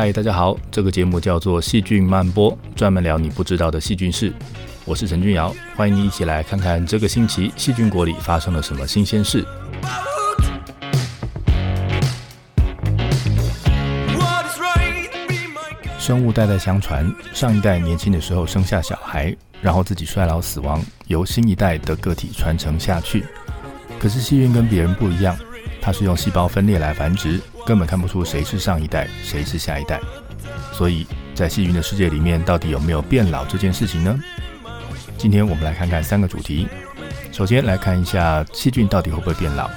嗨，大家好，这个节目叫做《细菌漫播》，专门聊你不知道的细菌事。我是陈俊尧，欢迎你一起来看看这个星期细菌国里发生了什么新鲜事。生物代代相传，上一代年轻的时候生下小孩，然后自己衰老死亡，由新一代的个体传承下去。可是细菌跟别人不一样，它是用细胞分裂来繁殖。根本看不出谁是上一代，谁是下一代。所以在细菌的世界里面，到底有没有变老这件事情呢？今天我们来看看三个主题。首先来看一下细菌到底会不会变老，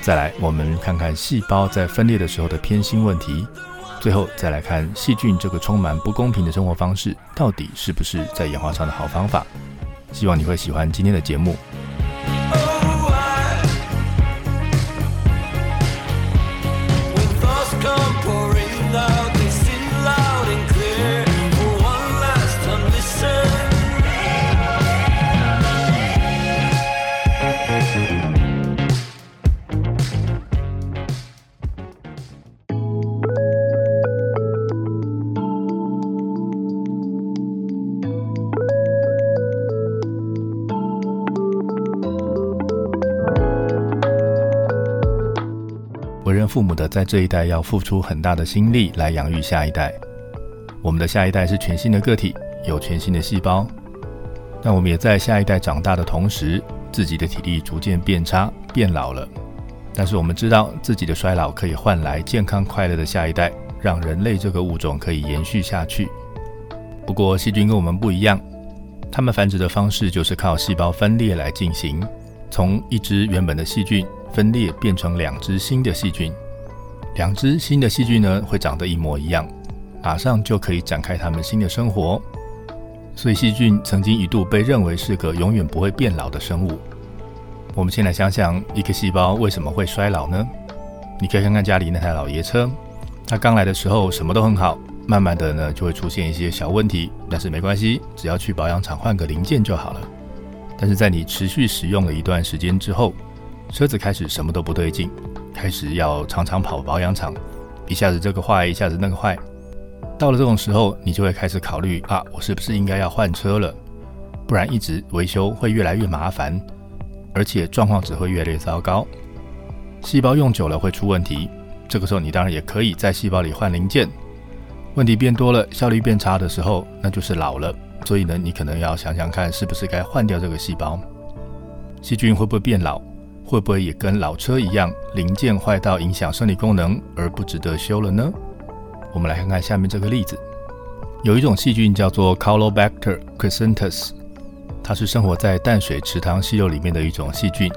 再来我们看看细胞在分裂的时候的偏心问题，最后再来看细菌这个充满不公平的生活方式到底是不是在演化上的好方法。希望你会喜欢今天的节目。为人父母的，在这一代要付出很大的心力来养育下一代。我们的下一代是全新的个体，有全新的细胞。那我们也在下一代长大的同时，自己的体力逐渐变差、变老了。但是我们知道，自己的衰老可以换来健康快乐的下一代，让人类这个物种可以延续下去。不过，细菌跟我们不一样，它们繁殖的方式就是靠细胞分裂来进行，从一只原本的细菌。分裂变成两只新的细菌，两只新的细菌呢会长得一模一样，马上就可以展开它们新的生活。所以细菌曾经一度被认为是个永远不会变老的生物。我们先来想想，一个细胞为什么会衰老呢？你可以看看家里那台老爷车，它刚来的时候什么都很好，慢慢的呢就会出现一些小问题，但是没关系，只要去保养厂换个零件就好了。但是在你持续使用了一段时间之后，车子开始什么都不对劲，开始要常常跑保养厂，一下子这个坏，一下子那个坏。到了这种时候，你就会开始考虑啊，我是不是应该要换车了？不然一直维修会越来越麻烦，而且状况只会越来越糟糕。细胞用久了会出问题，这个时候你当然也可以在细胞里换零件。问题变多了，效率变差的时候，那就是老了。所以呢，你可能要想想看，是不是该换掉这个细胞？细菌会不会变老？会不会也跟老车一样，零件坏到影响生理功能而不值得修了呢？我们来看看下面这个例子。有一种细菌叫做 c o l o b a c t e r crescentus，它是生活在淡水池塘溪流里面的一种细菌。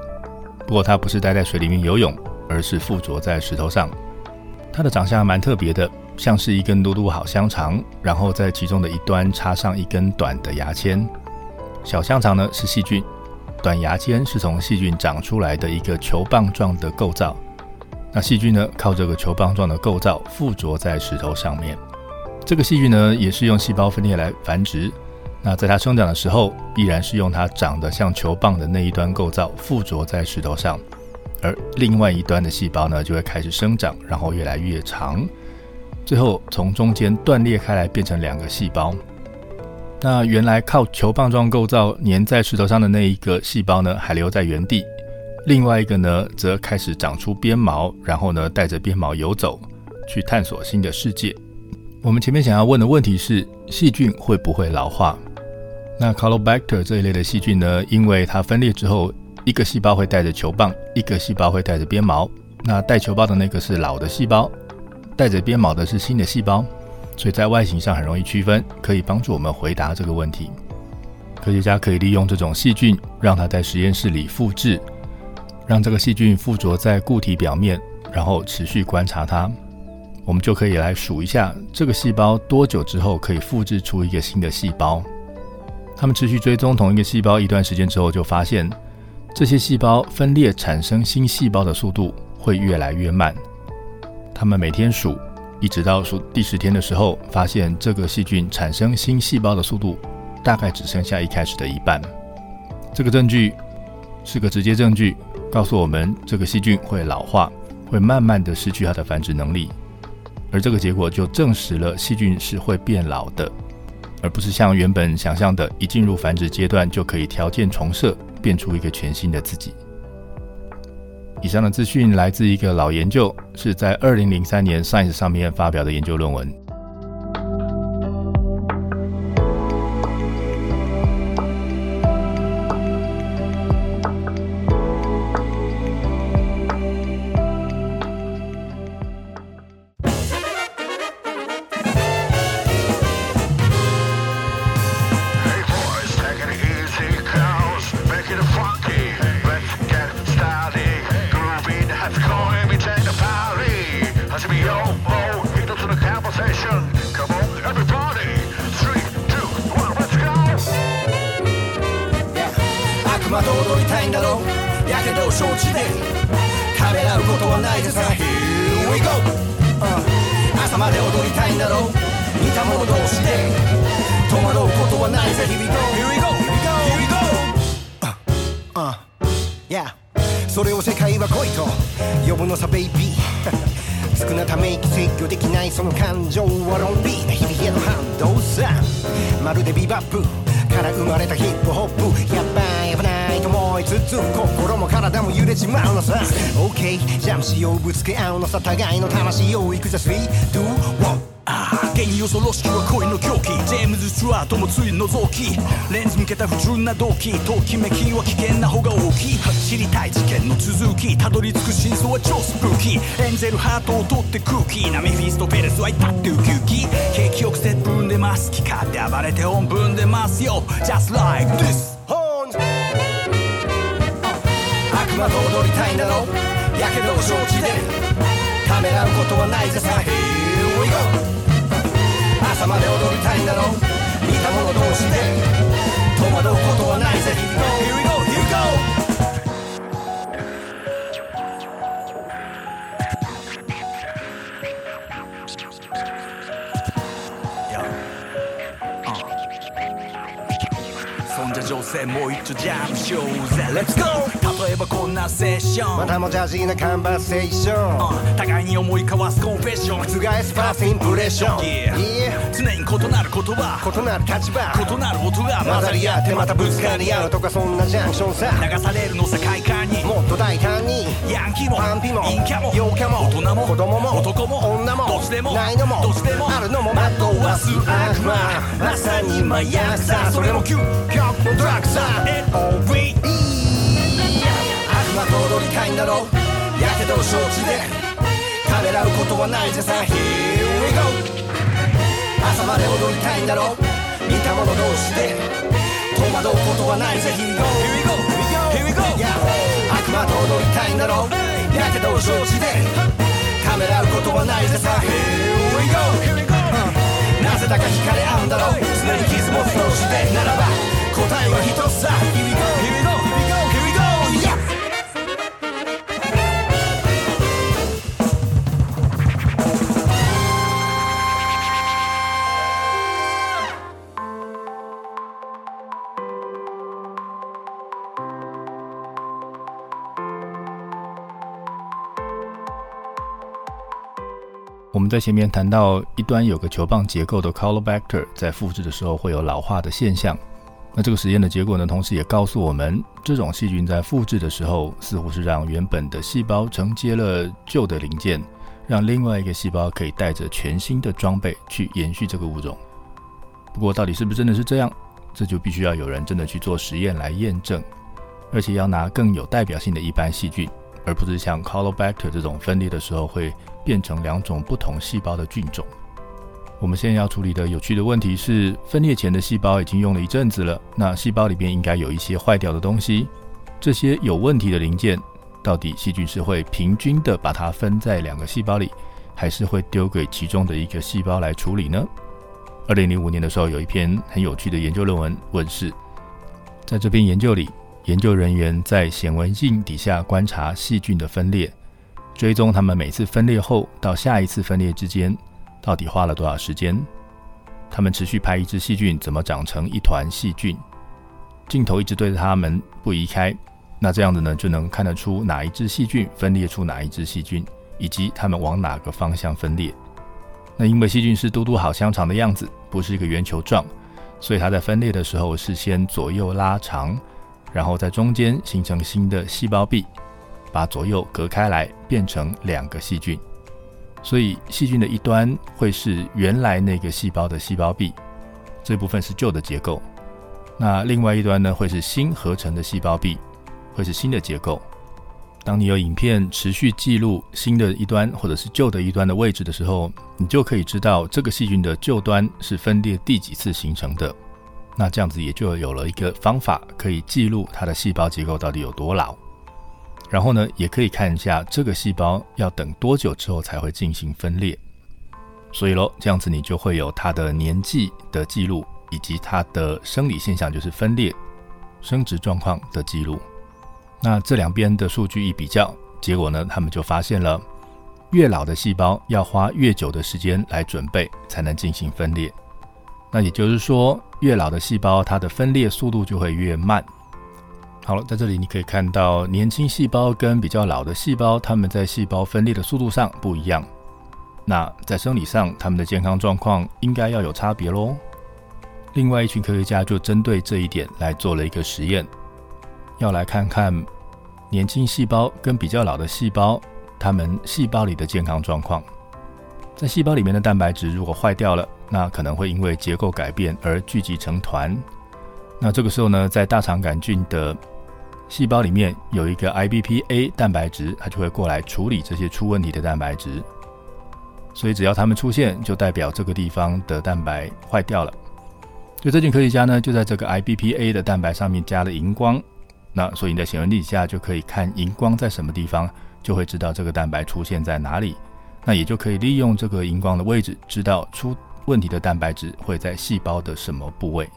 不过它不是待在水里面游泳，而是附着在石头上。它的长相蛮特别的，像是一根嘟嘟好香肠，然后在其中的一端插上一根短的牙签。小香肠呢是细菌。短牙尖是从细菌长出来的一个球棒状的构造，那细菌呢靠这个球棒状的构造附着在石头上面。这个细菌呢也是用细胞分裂来繁殖，那在它生长的时候，依然是用它长得像球棒的那一端构造附着在石头上，而另外一端的细胞呢，就会开始生长，然后越来越长，最后从中间断裂开来，变成两个细胞。那原来靠球棒状构造粘在石头上的那一个细胞呢，还留在原地；另外一个呢，则开始长出鞭毛，然后呢，带着鞭毛游走，去探索新的世界。我们前面想要问的问题是：细菌会不会老化？那 Caulobacter 这一类的细菌呢？因为它分裂之后，一个细胞会带着球棒，一个细胞会带着鞭毛。那带球棒的那个是老的细胞，带着鞭毛的是新的细胞，所以在外形上很容易区分，可以帮助我们回答这个问题。科学家可以利用这种细菌，让它在实验室里复制，让这个细菌附着在固体表面，然后持续观察它。我们就可以来数一下，这个细胞多久之后可以复制出一个新的细胞。他们持续追踪同一个细胞一段时间之后，就发现这些细胞分裂产生新细胞的速度会越来越慢。他们每天数，一直到数第十天的时候，发现这个细菌产生新细胞的速度大概只剩下一开始的一半。这个证据是个直接证据，告诉我们这个细菌会老化，会慢慢的失去它的繁殖能力。而这个结果就证实了细菌是会变老的。而不是像原本想象的，一进入繁殖阶段就可以条件重设，变出一个全新的自己。以上的资讯来自一个老研究，是在二零零三年《Science》上面发表的研究论文。だろう。似た者同士で。戸惑うことはないぜ。日々 Here we go! Here we go! あ、uh, それを世界は恋と。呼ぶのさベイビー。少なため息制御できないその感情はロンリー。な日々への反動さ。まるでビバップ。から生まれたヒップホップ。やばい危ないと思いつつ。心も体も揺れちまうのさ。OK ジャンしよう。ぶつけ合うのさ。互いの魂をいくぜ。3, 2, 1あ原因恐ろしきは恋の狂気。ジェームズ・スチュワートもつい覗き。レンズ向けた不純な動機。ときめきは危険な方が大きい。知りたい事件の続き。たどり着く真相は超スプーキー。エンゼルハートを取って空気。なメフィストペレスは至ってウキウキ。景気よく接吻でます気か。って暴れて本分でますよ。Just like this. 悪魔と踊りたいんだろ。やけどを承知で。ためらうことはないぜさ。Here we go. 朝まで踊りたいんだろう。似た者同士で。戸惑うことはないぜ。Here we go Here we go Here we go. 女性もう一度ジャムしようぜ。Let's go! 例えばこんなセッション。またもジャジーなカンバーセーション、互いに思い交わすコンフェッション。覆すファーストインプレッション、yeah. 常に異なる言葉。異なる立場。異なる音が混ざり合ってまたぶつかり合う。とかそんなジャンクションさ。流されるの世界観に。もっと大胆に。ヤンキーもパンピも陰キャも陽キャも大人も子供も男も女もどっちでもないのもどっちでもあるのも惑わす悪魔。まさに麻薬さそれも究極のドラッグさ。りたいんだろやけど承知でためらうことはないぜさ Here we go 朝まで踊りたいんだろ似た者同士で戸惑うことはないぜ Here we go Here we go Here we go 悪魔と踊りたいんだろやけど承知でためらうことはないぜさ Here we go, Here we go なぜだか惹かれ合うんだろう常に傷も通してならば答えは一つさ Here we go! 在前面谈到一端有个球棒结构的 colibacter，在复制的时候会有老化的现象。那这个实验的结果呢，同时也告诉我们，这种细菌在复制的时候，似乎是让原本的细胞承接了旧的零件，让另外一个细胞可以带着全新的装备去延续这个物种。不过，到底是不是真的是这样，这就必须要有人真的去做实验来验证，而且要拿更有代表性的一般细菌，而不是像 Colobacter 这种分裂的时候会变成两种不同细胞的菌种。我们现在要处理的有趣的问题是，分裂前的细胞已经用了一阵子了，那细胞里边应该有一些坏掉的东西，这些有问题的零件，到底细菌是会平均的把它分在两个细胞里，还是会丢给其中的一个细胞来处理呢？二零零五年的时候，有一篇很有趣的研究论文问世，在这篇研究里，研究人员在显微镜底下观察细菌的分裂，追踪它们每次分裂后到下一次分裂之间。到底花了多少时间？他们持续拍一只细菌怎么长成一团细菌，镜头一直对着它们不移开。那这样子呢，就能看得出哪一只细菌分裂出哪一只细菌，以及它们往哪个方向分裂。那因为细菌是嘟嘟好香肠的样子，不是一个圆球状，所以它在分裂的时候是先左右拉长，然后在中间形成新的细胞壁，把左右隔开来，变成两个细菌。所以细菌的一端会是原来那个细胞的细胞壁，这部分是旧的结构。那另外一端呢，会是新合成的细胞壁，会是新的结构。当你有影片持续记录新的一端或者是旧的一端的位置的时候，你就可以知道这个细菌的旧端是分裂第几次形成的。那这样子也就有了一个方法可以记录它的细胞结构到底有多老。然后呢，也可以看一下这个细胞要等多久之后才会进行分裂。所以喽，这样子你就会有它的年纪的记录，以及它的生理现象，就是分裂、生殖状况的记录。那这两边的数据一比较，结果呢，他们就发现了，越老的细胞要花越久的时间来准备才能进行分裂。那也就是说，越老的细胞它的分裂速度就会越慢。好了，在这里你可以看到年轻细胞跟比较老的细胞，它们在细胞分裂的速度上不一样。那在生理上，它们的健康状况应该要有差别喽。另外一群科学家就针对这一点来做了一个实验，要来看看年轻细胞跟比较老的细胞，它们细胞里的健康状况。在细胞里面的蛋白质如果坏掉了，那可能会因为结构改变而聚集成团。那这个时候呢，在大肠杆菌的细胞里面有一个 IBPA 蛋白质，它就会过来处理这些出问题的蛋白质。所以只要它们出现，就代表这个地方的蛋白坏掉了。就这群科学家呢，就在这个 IBPA 的蛋白上面加了荧光。那所以你在显微镜下就可以看荧光在什么地方，就会知道这个蛋白出现在哪里。那也就可以利用这个荧光的位置，知道出问题的蛋白质会在细胞的什么部位。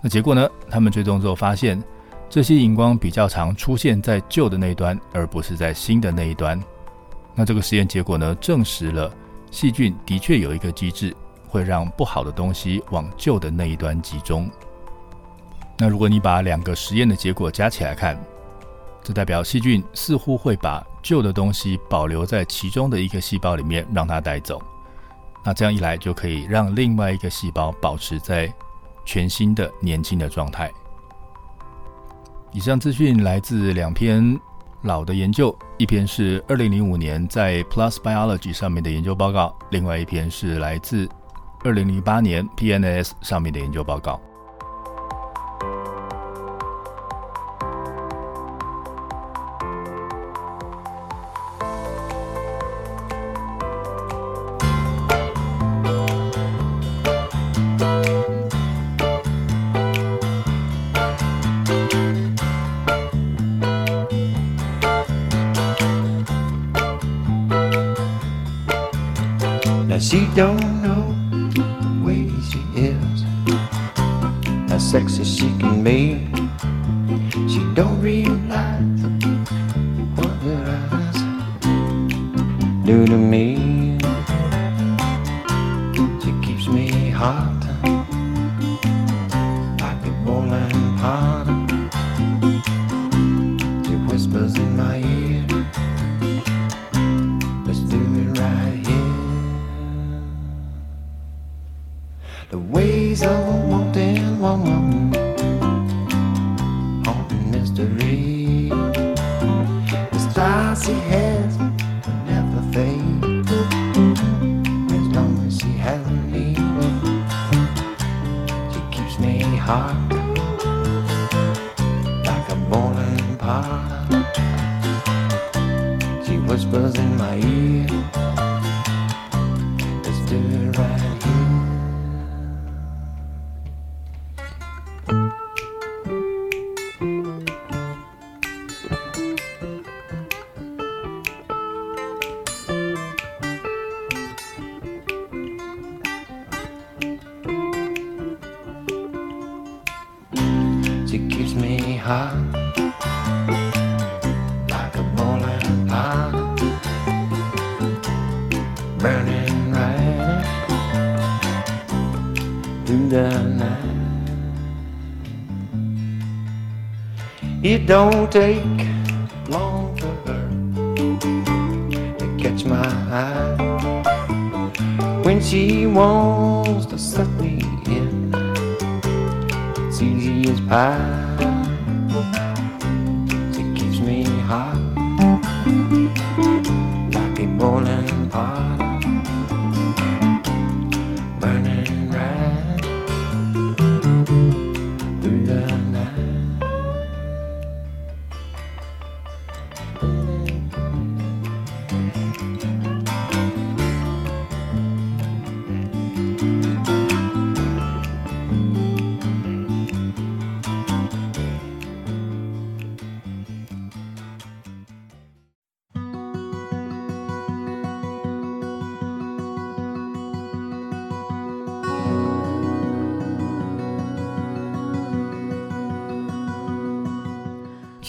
那结果呢？他们追踪之后发现。这些荧光比较常出现在旧的那一端，而不是在新的那一端。那这个实验结果呢，证实了细菌的确有一个机制，会让不好的东西往旧的那一端集中。那如果你把两个实验的结果加起来看，这代表细菌似乎会把旧的东西保留在其中的一个细胞里面，让它带走。那这样一来，就可以让另外一个细胞保持在全新的年轻的状态。以上资讯来自两篇老的研究，一篇是二零零五年在 Plus Biology 上面的研究报告，另外一篇是来自二零零八年 PNAS 上面的研究报告。do to me. It don't take long for her to catch my eye when she wants to suck me in it's easy as pie.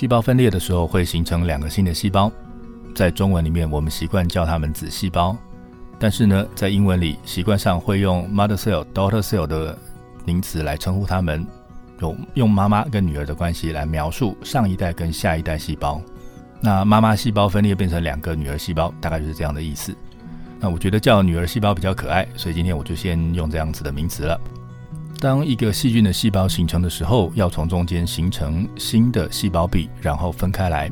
细胞分裂的时候会形成两个新的细胞，在中文里面我们习惯叫它们子细胞，但是呢，在英文里习惯上会用 mother cell、daughter cell 的名词来称呼它们，用用妈妈跟女儿的关系来描述上一代跟下一代细胞。那妈妈细胞分裂变成两个女儿细胞，大概就是这样的意思。那我觉得叫女儿细胞比较可爱，所以今天我就先用这样子的名词了。当一个细菌的细胞形成的时候，要从中间形成新的细胞壁，然后分开来。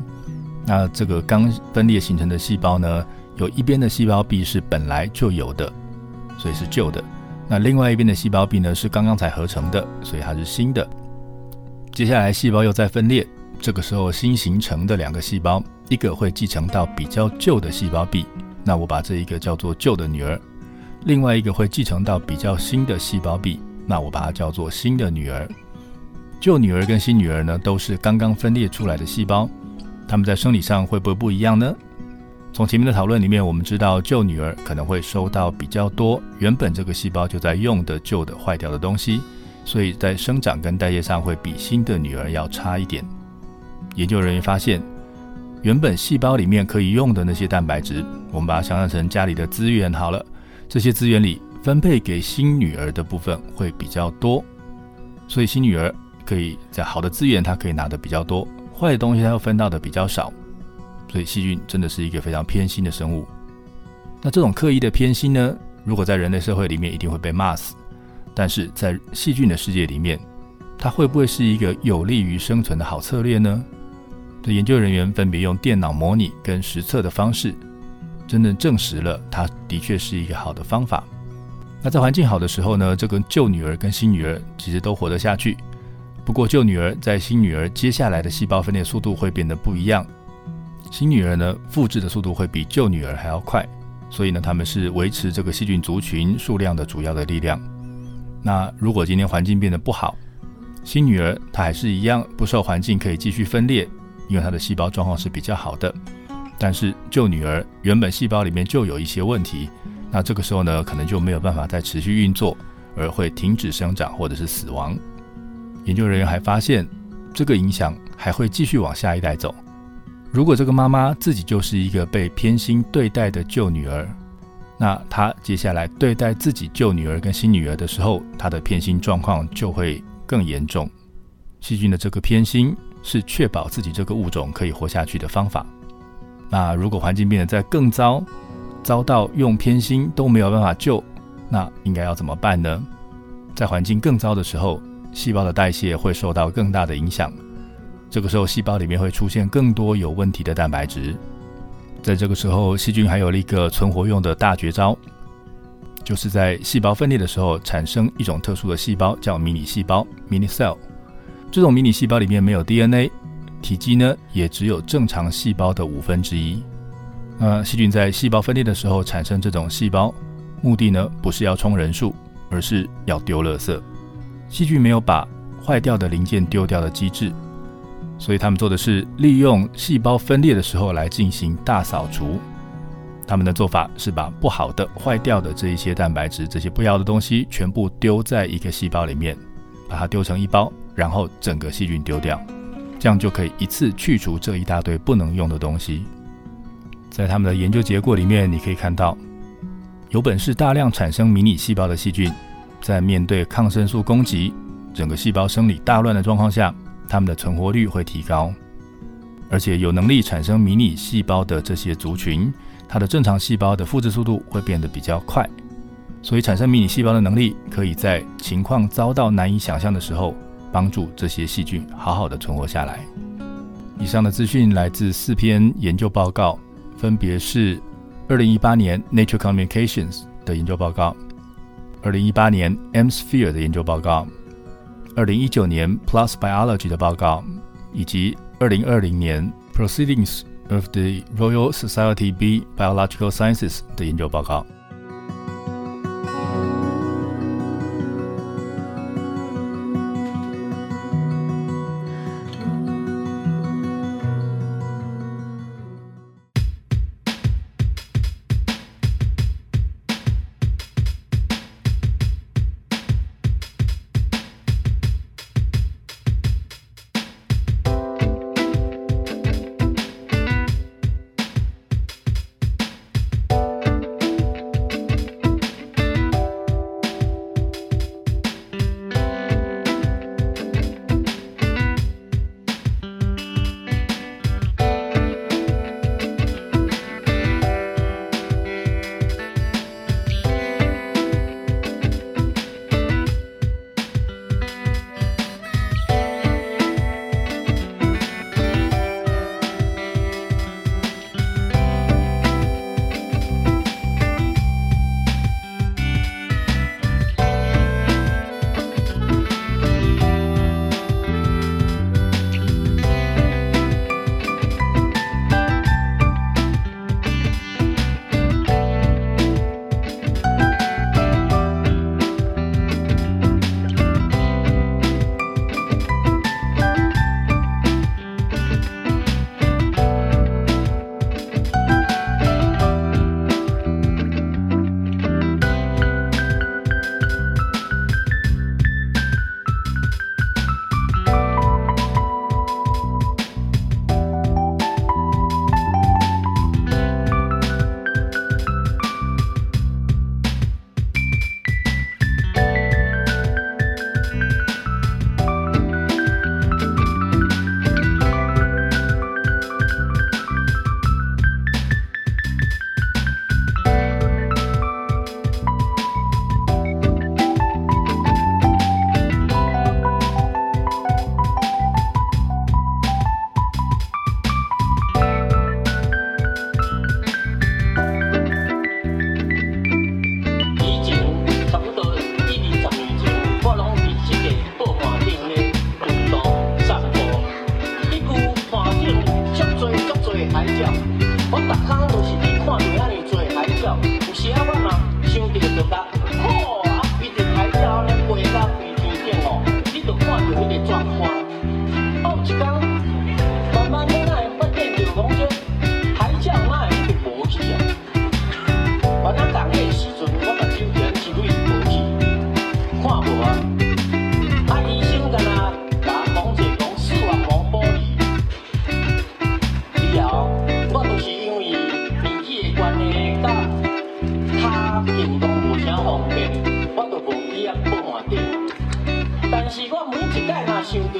那这个刚分裂形成的细胞呢，有一边的细胞壁是本来就有的，所以是旧的；那另外一边的细胞壁呢，是刚刚才合成的，所以它是新的。接下来细胞又再分裂，这个时候新形成的两个细胞，一个会继承到比较旧的细胞壁，那我把这一个叫做旧的女儿；另外一个会继承到比较新的细胞壁。那我把它叫做新的女儿。旧女儿跟新女儿呢，都是刚刚分裂出来的细胞，它们在生理上会不会不一样呢？从前面的讨论里面，我们知道旧女儿可能会收到比较多原本这个细胞就在用的旧的坏掉的东西，所以在生长跟代谢上会比新的女儿要差一点。研究人员发现，原本细胞里面可以用的那些蛋白质，我们把它想象成家里的资源好了，这些资源里。分配给新女儿的部分会比较多，所以新女儿可以在好的资源，她可以拿的比较多；坏的东西，她要分到的比较少。所以细菌真的是一个非常偏心的生物。那这种刻意的偏心呢，如果在人类社会里面一定会被骂死，但是在细菌的世界里面，它会不会是一个有利于生存的好策略呢？这研究人员分别用电脑模拟跟实测的方式，真正证实了它的确是一个好的方法。那在环境好的时候呢，这个旧女儿跟新女儿其实都活得下去。不过旧女儿在新女儿接下来的细胞分裂速度会变得不一样，新女儿呢复制的速度会比旧女儿还要快，所以呢他们是维持这个细菌族群数量的主要的力量。那如果今天环境变得不好，新女儿她还是一样不受环境可以继续分裂，因为她的细胞状况是比较好的。但是旧女儿原本细胞里面就有一些问题。那这个时候呢，可能就没有办法再持续运作，而会停止生长或者是死亡。研究人员还发现，这个影响还会继续往下一代走。如果这个妈妈自己就是一个被偏心对待的旧女儿，那她接下来对待自己旧女儿跟新女儿的时候，她的偏心状况就会更严重。细菌的这个偏心是确保自己这个物种可以活下去的方法。那如果环境变得再更糟，遭到用偏心都没有办法救，那应该要怎么办呢？在环境更糟的时候，细胞的代谢会受到更大的影响。这个时候，细胞里面会出现更多有问题的蛋白质。在这个时候，细菌还有了一个存活用的大绝招，就是在细胞分裂的时候产生一种特殊的细胞，叫迷你细胞 （mini cell）。这种迷你细胞里面没有 DNA，体积呢也只有正常细胞的五分之一。那细菌在细胞分裂的时候产生这种细胞，目的呢不是要充人数，而是要丢垃圾。细菌没有把坏掉的零件丢掉的机制。所以他们做的是利用细胞分裂的时候来进行大扫除。他们的做法是把不好的、坏掉的这一些蛋白质、这些不要的东西全部丢在一个细胞里面，把它丢成一包，然后整个细菌丢掉，这样就可以一次去除这一大堆不能用的东西。在他们的研究结果里面，你可以看到，有本事大量产生迷你细胞的细菌，在面对抗生素攻击、整个细胞生理大乱的状况下。它们的存活率会提高，而且有能力产生迷你细胞的这些族群，它的正常细胞的复制速度会变得比较快，所以产生迷你细胞的能力可以在情况遭到难以想象的时候，帮助这些细菌好好的存活下来。以上的资讯来自四篇研究报告，分别是二零一八年 Nature Communications 的研究报告，二零一八年 M Sphere 的研究报告。二零一九年 Plus Biology 的报告，以及二零二零年 Proceedings of the Royal Society B Biological Sciences 的研究报告。you.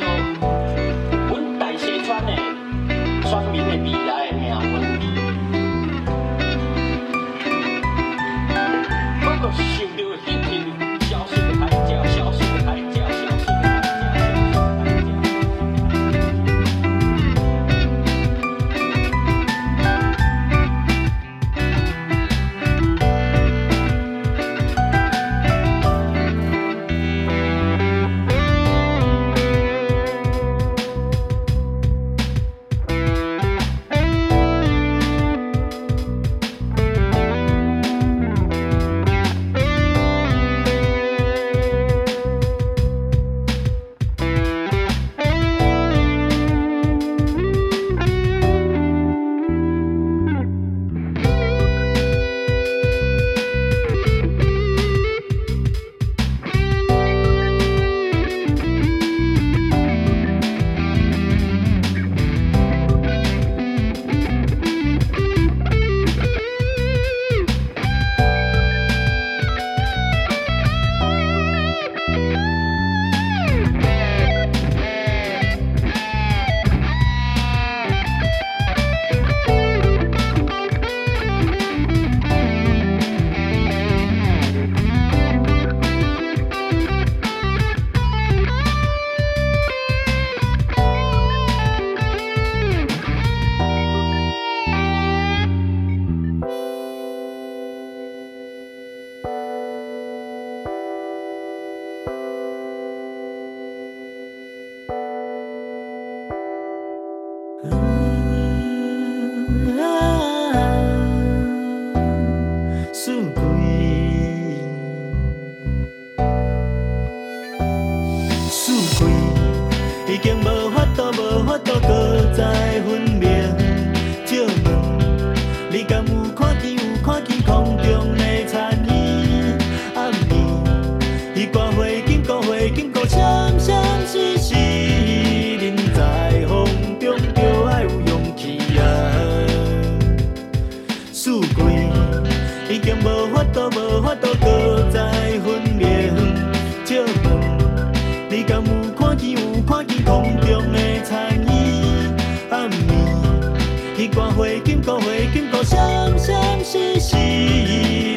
暝，彼关花金菇花金菇闪闪烁烁，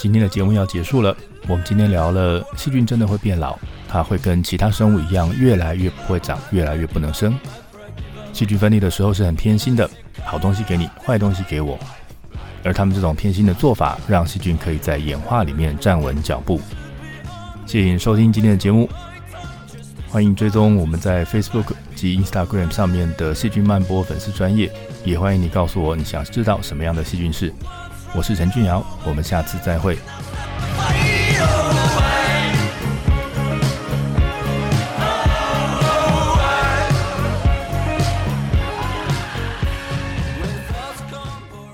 今天的节目要结束了。我们今天聊了细菌真的会变老，它会跟其他生物一样，越来越不会长，越来越不能生。细菌分裂的时候是很偏心的，好东西给你，坏东西给我。而他们这种偏心的做法，让细菌可以在演化里面站稳脚步。谢谢收听今天的节目，欢迎追踪我们在 Facebook 及 Instagram 上面的细菌漫播粉丝专业，也欢迎你告诉我你想知道什么样的细菌是。我是陈俊尧，我们下次再会。